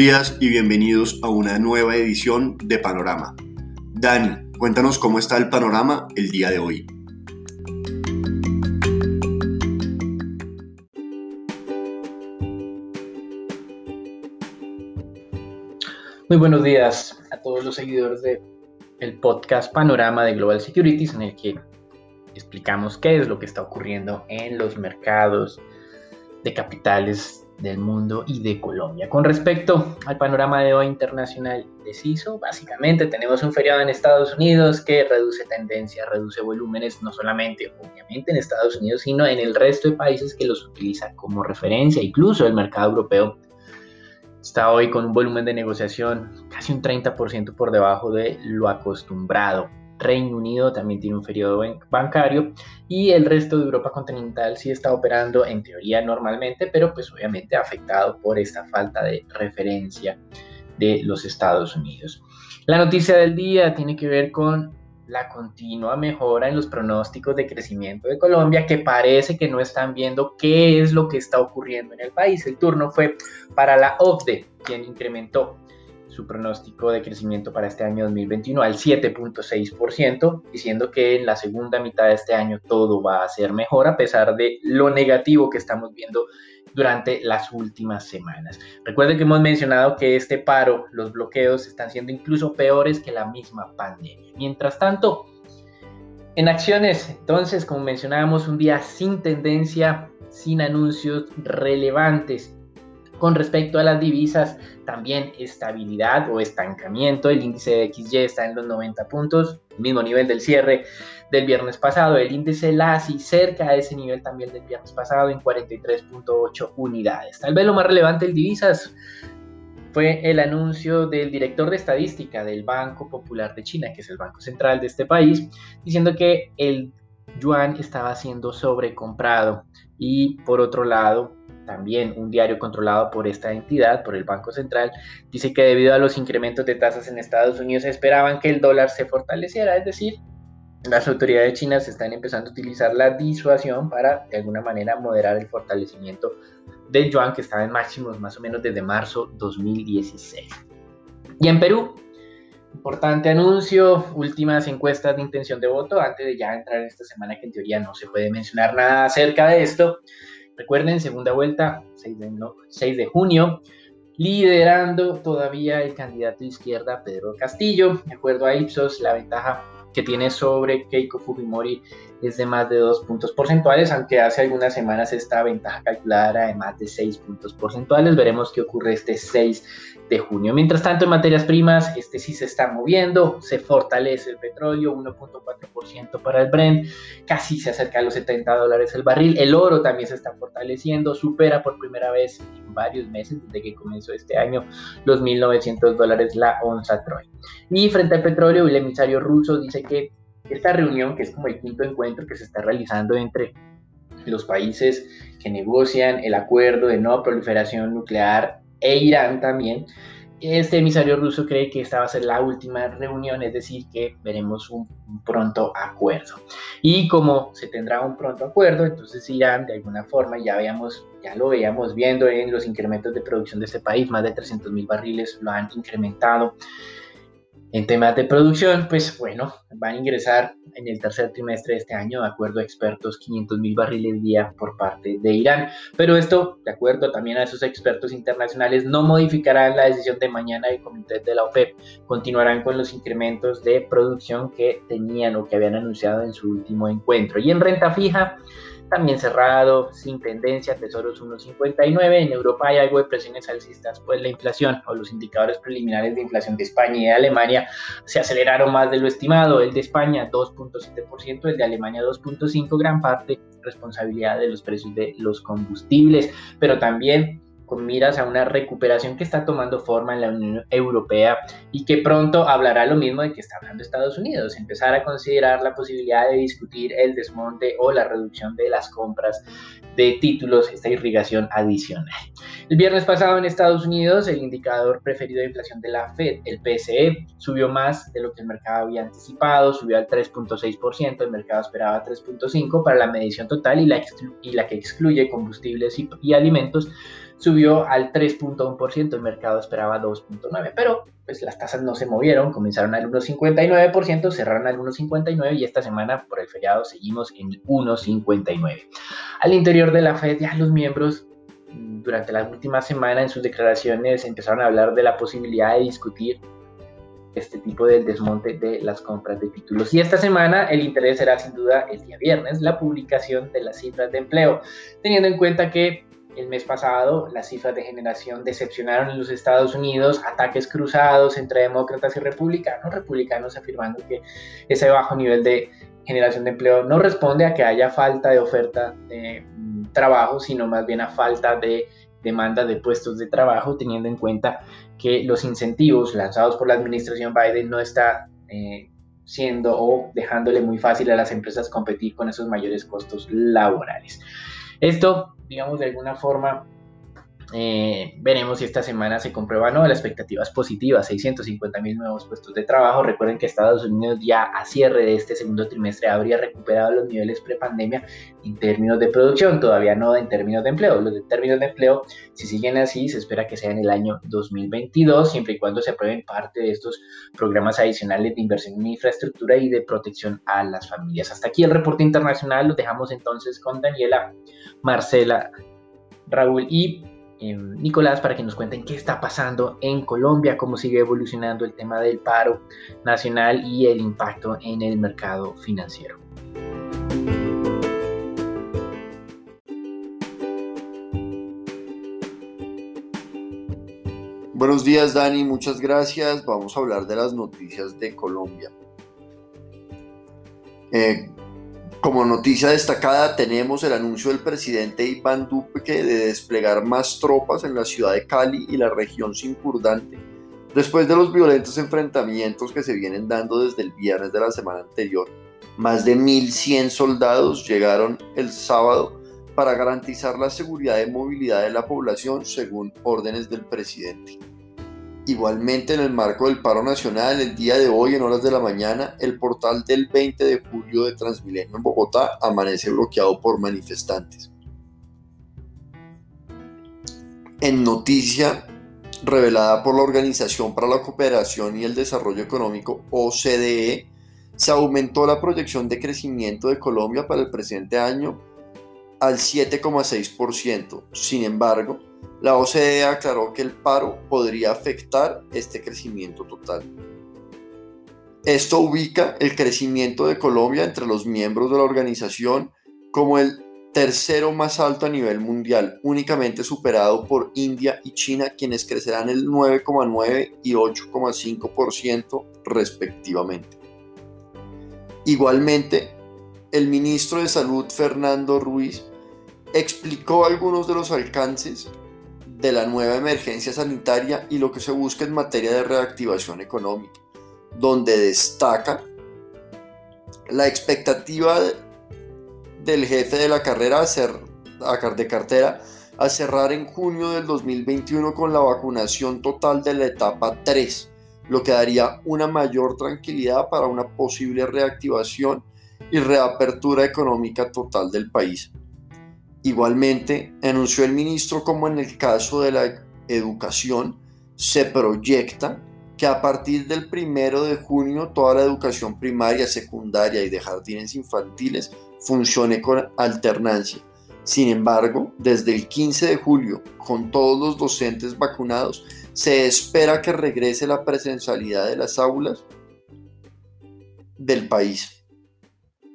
Días y bienvenidos a una nueva edición de Panorama. Dani, cuéntanos cómo está el panorama el día de hoy. Muy buenos días a todos los seguidores de el podcast Panorama de Global Securities en el que explicamos qué es lo que está ocurriendo en los mercados de capitales del mundo y de Colombia. Con respecto al panorama de hoy internacional deciso, básicamente tenemos un feriado en Estados Unidos que reduce tendencia, reduce volúmenes, no solamente obviamente en Estados Unidos, sino en el resto de países que los utilizan como referencia, incluso el mercado europeo está hoy con un volumen de negociación casi un 30% por debajo de lo acostumbrado. Reino Unido también tiene un periodo bancario y el resto de Europa continental sí está operando en teoría normalmente, pero pues obviamente afectado por esta falta de referencia de los Estados Unidos. La noticia del día tiene que ver con la continua mejora en los pronósticos de crecimiento de Colombia, que parece que no están viendo qué es lo que está ocurriendo en el país. El turno fue para la OCDE, quien incrementó su pronóstico de crecimiento para este año 2021 al 7.6%, diciendo que en la segunda mitad de este año todo va a ser mejor a pesar de lo negativo que estamos viendo durante las últimas semanas. Recuerden que hemos mencionado que este paro, los bloqueos están siendo incluso peores que la misma pandemia. Mientras tanto, en acciones, entonces, como mencionábamos, un día sin tendencia, sin anuncios relevantes con respecto a las divisas, también estabilidad o estancamiento. El índice de XY está en los 90 puntos, mismo nivel del cierre del viernes pasado. El índice LASI cerca de ese nivel también del viernes pasado en 43.8 unidades. Tal vez lo más relevante en divisas fue el anuncio del director de estadística del Banco Popular de China, que es el banco central de este país, diciendo que el yuan estaba siendo sobrecomprado y por otro lado también un diario controlado por esta entidad, por el Banco Central, dice que debido a los incrementos de tasas en Estados Unidos esperaban que el dólar se fortaleciera, es decir, las autoridades chinas están empezando a utilizar la disuasión para de alguna manera moderar el fortalecimiento del yuan que estaba en máximos más o menos desde marzo 2016. Y en Perú, importante anuncio, últimas encuestas de intención de voto antes de ya entrar en esta semana que en teoría no se puede mencionar nada acerca de esto. Recuerden, segunda vuelta, 6 de, junio, liderando todavía el candidato de izquierda Pedro Castillo. De acuerdo a Ipsos, la ventaja que tiene sobre Keiko Fujimori es de más de 2 puntos porcentuales, aunque hace algunas semanas esta ventaja calculada era de más de 6 puntos porcentuales. Veremos qué ocurre este 6 de junio. Mientras tanto, en materias primas, este sí se está moviendo, se fortalece el petróleo, 1.4% para el Brent, casi se acerca a los 70 dólares el barril. El oro también se está fortaleciendo, supera por primera vez en varios meses desde que comenzó este año los 1.900 dólares la onza Troy. Y frente al petróleo, el emisario ruso dice que esta reunión, que es como el quinto encuentro que se está realizando entre los países que negocian el acuerdo de no proliferación nuclear e Irán también. Este emisario ruso cree que esta va a ser la última reunión, es decir, que veremos un, pronto acuerdo. Y como se tendrá un pronto acuerdo, entonces Irán de alguna forma, ya, veamos, ya lo veíamos viendo en los incrementos de producción de este país, más de 300 mil barriles lo han incrementado en temas de producción, pues bueno, van a ingresar en el tercer trimestre de este año, de acuerdo a expertos, 500 mil barriles día por parte de Irán. Pero esto, de acuerdo también a esos expertos internacionales, no modificará la decisión de mañana del comité de la OPEP. Continuarán con los incrementos de producción que tenían o que habían anunciado en su último encuentro. Y en renta fija, también cerrado, sin tendencia, tesoros 1,59. En Europa hay algo de presiones alcistas, pues la inflación o los indicadores preliminares de inflación de España y de Alemania se aceleraron más de lo estimado. El de España 2.7%, el de Alemania 2.5%, gran parte responsabilidad de los precios de los combustibles, pero también con miras a una recuperación que está tomando forma en la Unión Europea y que pronto hablará lo mismo de que está hablando Estados Unidos, empezar a considerar la posibilidad de discutir el desmonte o la reducción de las compras de títulos, esta irrigación adicional. El viernes pasado en Estados Unidos, el indicador preferido de inflación de la Fed, el PCE, subió más de lo que el mercado había anticipado, subió al 3.6%, el mercado esperaba 3.5% para la medición total y la, y la que excluye combustibles y alimentos subió al 3.1%, el mercado esperaba 2.9%, pero pues las tasas no se movieron, comenzaron al 1.59%, cerraron al 1.59% y esta semana por el feriado seguimos en 1.59%. Al interior de la Fed ya los miembros mm, durante la última semana en sus declaraciones empezaron a hablar de la posibilidad de discutir este tipo de desmonte de las compras de títulos. Y esta semana el interés será sin duda el día viernes, la publicación de las cifras de empleo, teniendo en cuenta que el mes pasado las cifras de generación decepcionaron en los Estados Unidos, ataques cruzados entre demócratas y republicanos, republicanos afirmando que ese bajo nivel de generación de empleo no responde a que haya falta de oferta de mm, trabajo, sino más bien a falta de demanda de puestos de trabajo, teniendo en cuenta que los incentivos lanzados por la administración Biden no están eh, siendo o dejándole muy fácil a las empresas competir con esos mayores costos laborales. Esto, digamos, de alguna forma eh, veremos si esta semana se comprueba no, las expectativas positivas, 650 mil nuevos puestos de trabajo. Recuerden que Estados Unidos ya a cierre de este segundo trimestre habría recuperado los niveles prepandemia en términos de producción, todavía no en términos de empleo. Los de términos de empleo, si siguen así, se espera que sea en el año 2022, siempre y cuando se aprueben parte de estos programas adicionales de inversión en infraestructura y de protección a las familias. Hasta aquí el reporte internacional, lo dejamos entonces con Daniela, Marcela, Raúl y Nicolás para que nos cuenten qué está pasando en Colombia, cómo sigue evolucionando el tema del paro nacional y el impacto en el mercado financiero. Buenos días Dani, muchas gracias. Vamos a hablar de las noticias de Colombia. Eh, como noticia destacada tenemos el anuncio del presidente Iván Duque de desplegar más tropas en la ciudad de Cali y la región circundante, después de los violentos enfrentamientos que se vienen dando desde el viernes de la semana anterior. Más de 1.100 soldados llegaron el sábado para garantizar la seguridad y movilidad de la población según órdenes del presidente. Igualmente, en el marco del paro nacional, el día de hoy, en horas de la mañana, el portal del 20 de julio de Transmilenio en Bogotá amanece bloqueado por manifestantes. En noticia revelada por la Organización para la Cooperación y el Desarrollo Económico, OCDE, se aumentó la proyección de crecimiento de Colombia para el presente año al 7,6%. Sin embargo, la OCDE aclaró que el paro podría afectar este crecimiento total. Esto ubica el crecimiento de Colombia entre los miembros de la organización como el tercero más alto a nivel mundial, únicamente superado por India y China, quienes crecerán el 9,9 y 8,5% respectivamente. Igualmente, el ministro de Salud Fernando Ruiz explicó algunos de los alcances de la nueva emergencia sanitaria y lo que se busca en materia de reactivación económica, donde destaca la expectativa del jefe de la carrera de cartera a cerrar en junio del 2021 con la vacunación total de la etapa 3, lo que daría una mayor tranquilidad para una posible reactivación y reapertura económica total del país. Igualmente, anunció el ministro como en el caso de la educación, se proyecta que a partir del primero de junio toda la educación primaria, secundaria y de jardines infantiles funcione con alternancia. Sin embargo, desde el 15 de julio, con todos los docentes vacunados, se espera que regrese la presencialidad de las aulas del país.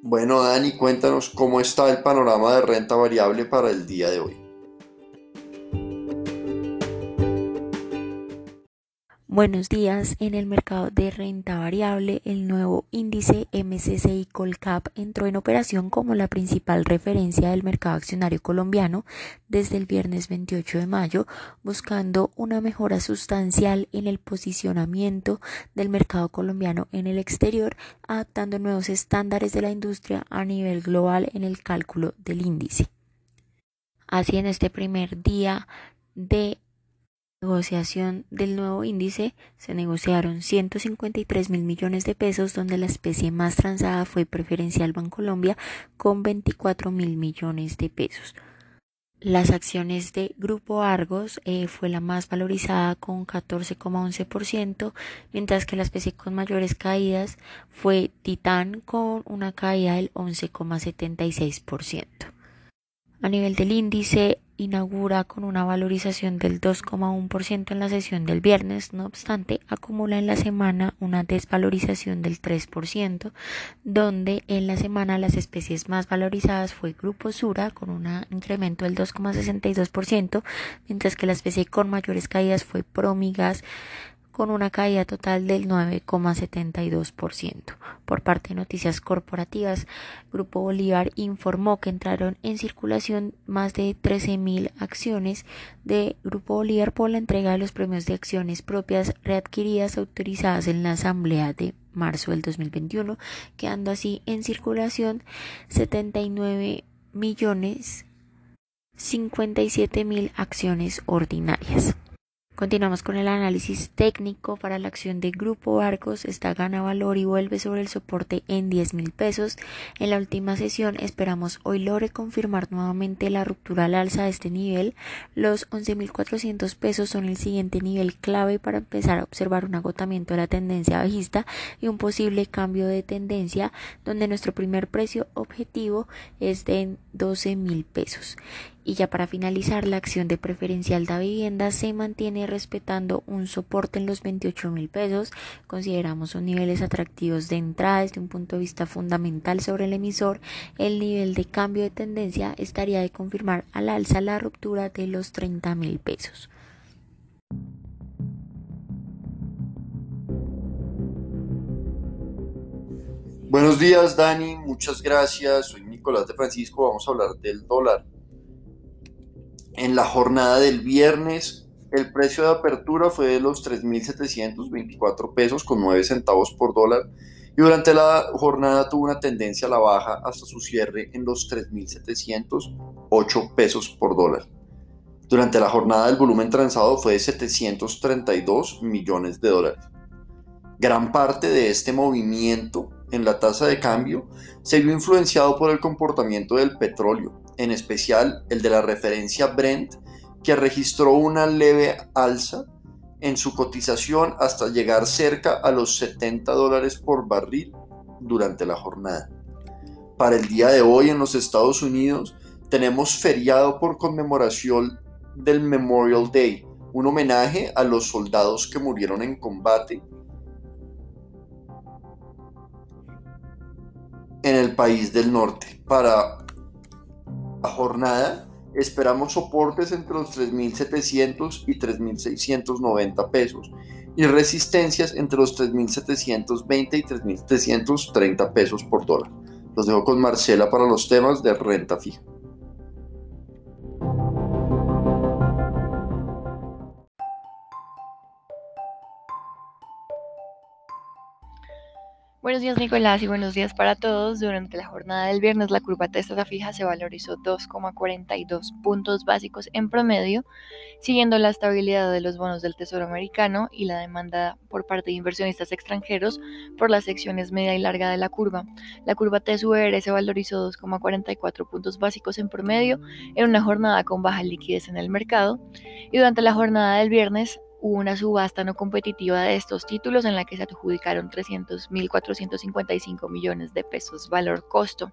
Bueno, Dani, cuéntanos cómo está el panorama de renta variable para el día de hoy. Buenos días. En el mercado de renta variable, el nuevo índice MSCI Colcap entró en operación como la principal referencia del mercado accionario colombiano desde el viernes 28 de mayo, buscando una mejora sustancial en el posicionamiento del mercado colombiano en el exterior, adaptando nuevos estándares de la industria a nivel global en el cálculo del índice. Así en este primer día de negociación del nuevo índice se negociaron 153 mil millones de pesos, donde la especie más transada fue Preferencial Bancolombia con 24 mil millones de pesos. Las acciones de Grupo Argos eh, fue la más valorizada con 14,11%, mientras que la especie con mayores caídas fue Titán con una caída del 11,76%. A nivel del índice, inaugura con una valorización del 2,1% en la sesión del viernes, no obstante, acumula en la semana una desvalorización del 3%, donde en la semana las especies más valorizadas fue Grupo Sura con un incremento del 2,62%, mientras que la especie con mayores caídas fue Promigas con una caída total del 9,72%. Por parte de noticias corporativas, Grupo Bolívar informó que entraron en circulación más de 13.000 acciones de Grupo Bolívar por la entrega de los premios de acciones propias readquiridas autorizadas en la Asamblea de marzo del 2021, quedando así en circulación 79 millones 57 mil acciones ordinarias. Continuamos con el análisis técnico para la acción de Grupo Arcos. Esta gana valor y vuelve sobre el soporte en 10 mil pesos. En la última sesión esperamos hoy logre confirmar nuevamente la ruptura al alza de este nivel. Los 11.400 pesos son el siguiente nivel clave para empezar a observar un agotamiento de la tendencia bajista y un posible cambio de tendencia donde nuestro primer precio objetivo es de 12 mil pesos. Y ya para finalizar, la acción de preferencial de vivienda se mantiene respetando un soporte en los 28 mil pesos. Consideramos son niveles atractivos de entrada desde un punto de vista fundamental sobre el emisor. El nivel de cambio de tendencia estaría de confirmar al alza la ruptura de los 30 mil pesos. Buenos días Dani, muchas gracias. Soy Nicolás de Francisco, vamos a hablar del dólar. En la jornada del viernes, el precio de apertura fue de los 3.724 pesos con 9 centavos por dólar y durante la jornada tuvo una tendencia a la baja hasta su cierre en los 3.708 pesos por dólar. Durante la jornada el volumen transado fue de 732 millones de dólares. Gran parte de este movimiento en la tasa de cambio se vio influenciado por el comportamiento del petróleo, en especial el de la referencia Brent, que registró una leve alza en su cotización hasta llegar cerca a los 70 dólares por barril durante la jornada. Para el día de hoy en los Estados Unidos tenemos feriado por conmemoración del Memorial Day, un homenaje a los soldados que murieron en combate en el país del norte. Para jornada esperamos soportes entre los 3.700 y 3.690 pesos y resistencias entre los 3.720 y 3.730 pesos por dólar. Los dejo con Marcela para los temas de renta fija. Buenos días Nicolás y buenos días para todos. Durante la jornada del viernes la curva tasa fija se valorizó 2,42 puntos básicos en promedio, siguiendo la estabilidad de los bonos del Tesoro americano y la demanda por parte de inversionistas extranjeros por las secciones media y larga de la curva. La curva TSUR se valorizó 2,44 puntos básicos en promedio en una jornada con baja liquidez en el mercado y durante la jornada del viernes hubo una subasta no competitiva de estos títulos en la que se adjudicaron 300.455 millones de pesos valor costo.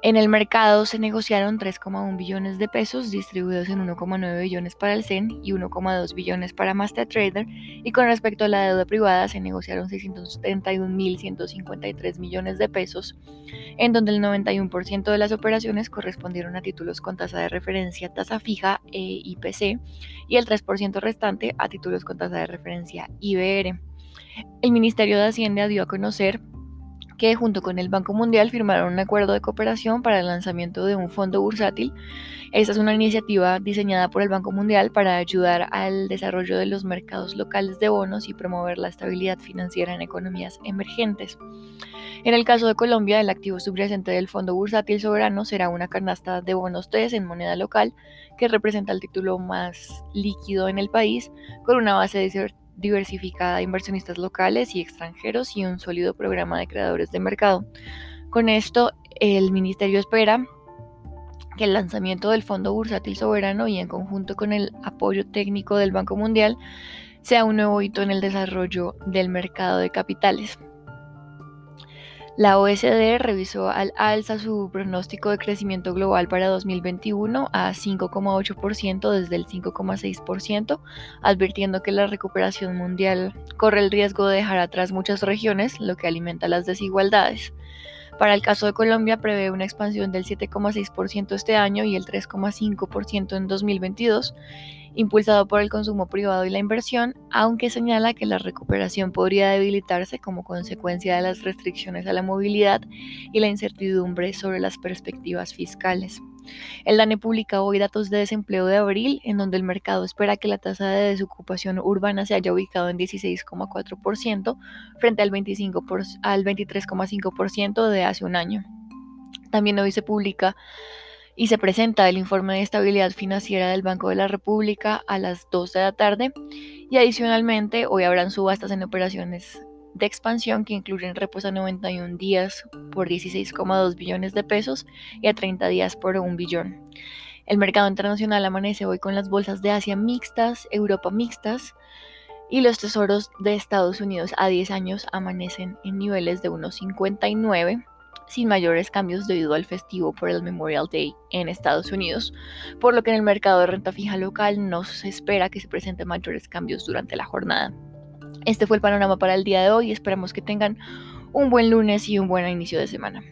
En el mercado se negociaron 3,1 billones de pesos distribuidos en 1,9 billones para el CEN y 1,2 billones para MasterTrader y con respecto a la deuda privada se negociaron 671.153 millones de pesos en donde el 91% de las operaciones correspondieron a títulos con tasa de referencia tasa fija e IPC y el 3% restante a títulos con tasa de referencia IBR. El Ministerio de Hacienda dio a conocer que junto con el Banco Mundial firmaron un acuerdo de cooperación para el lanzamiento de un fondo bursátil. Esta es una iniciativa diseñada por el Banco Mundial para ayudar al desarrollo de los mercados locales de bonos y promover la estabilidad financiera en economías emergentes. En el caso de Colombia, el activo subyacente del Fondo Bursátil Soberano será una canasta de bonos TES en moneda local que representa el título más líquido en el país, con una base de diversificada de inversionistas locales y extranjeros y un sólido programa de creadores de mercado. Con esto, el ministerio espera que el lanzamiento del Fondo Bursátil Soberano y en conjunto con el apoyo técnico del Banco Mundial sea un nuevo hito en el desarrollo del mercado de capitales. La OSD revisó al alza su pronóstico de crecimiento global para 2021 a 5,8% desde el 5,6%, advirtiendo que la recuperación mundial corre el riesgo de dejar atrás muchas regiones, lo que alimenta las desigualdades. Para el caso de Colombia prevé una expansión del 7,6% este año y el 3,5% en 2022 impulsado por el consumo privado y la inversión, aunque señala que la recuperación podría debilitarse como consecuencia de las restricciones a la movilidad y la incertidumbre sobre las perspectivas fiscales. El DANE publica hoy datos de desempleo de abril, en donde el mercado espera que la tasa de desocupación urbana se haya ubicado en 16,4% frente al, 25 al 23,5% de hace un año. También hoy se publica y se presenta el informe de estabilidad financiera del Banco de la República a las 2 de la tarde y adicionalmente hoy habrán subastas en operaciones de expansión que incluyen repos a 91 días por 16,2 billones de pesos y a 30 días por 1 billón. El mercado internacional amanece hoy con las bolsas de Asia mixtas, Europa mixtas y los tesoros de Estados Unidos a 10 años amanecen en niveles de 1,59 sin mayores cambios debido al festivo por el Memorial Day en Estados Unidos, por lo que en el mercado de renta fija local no se espera que se presenten mayores cambios durante la jornada. Este fue el panorama para el día de hoy, esperamos que tengan un buen lunes y un buen inicio de semana.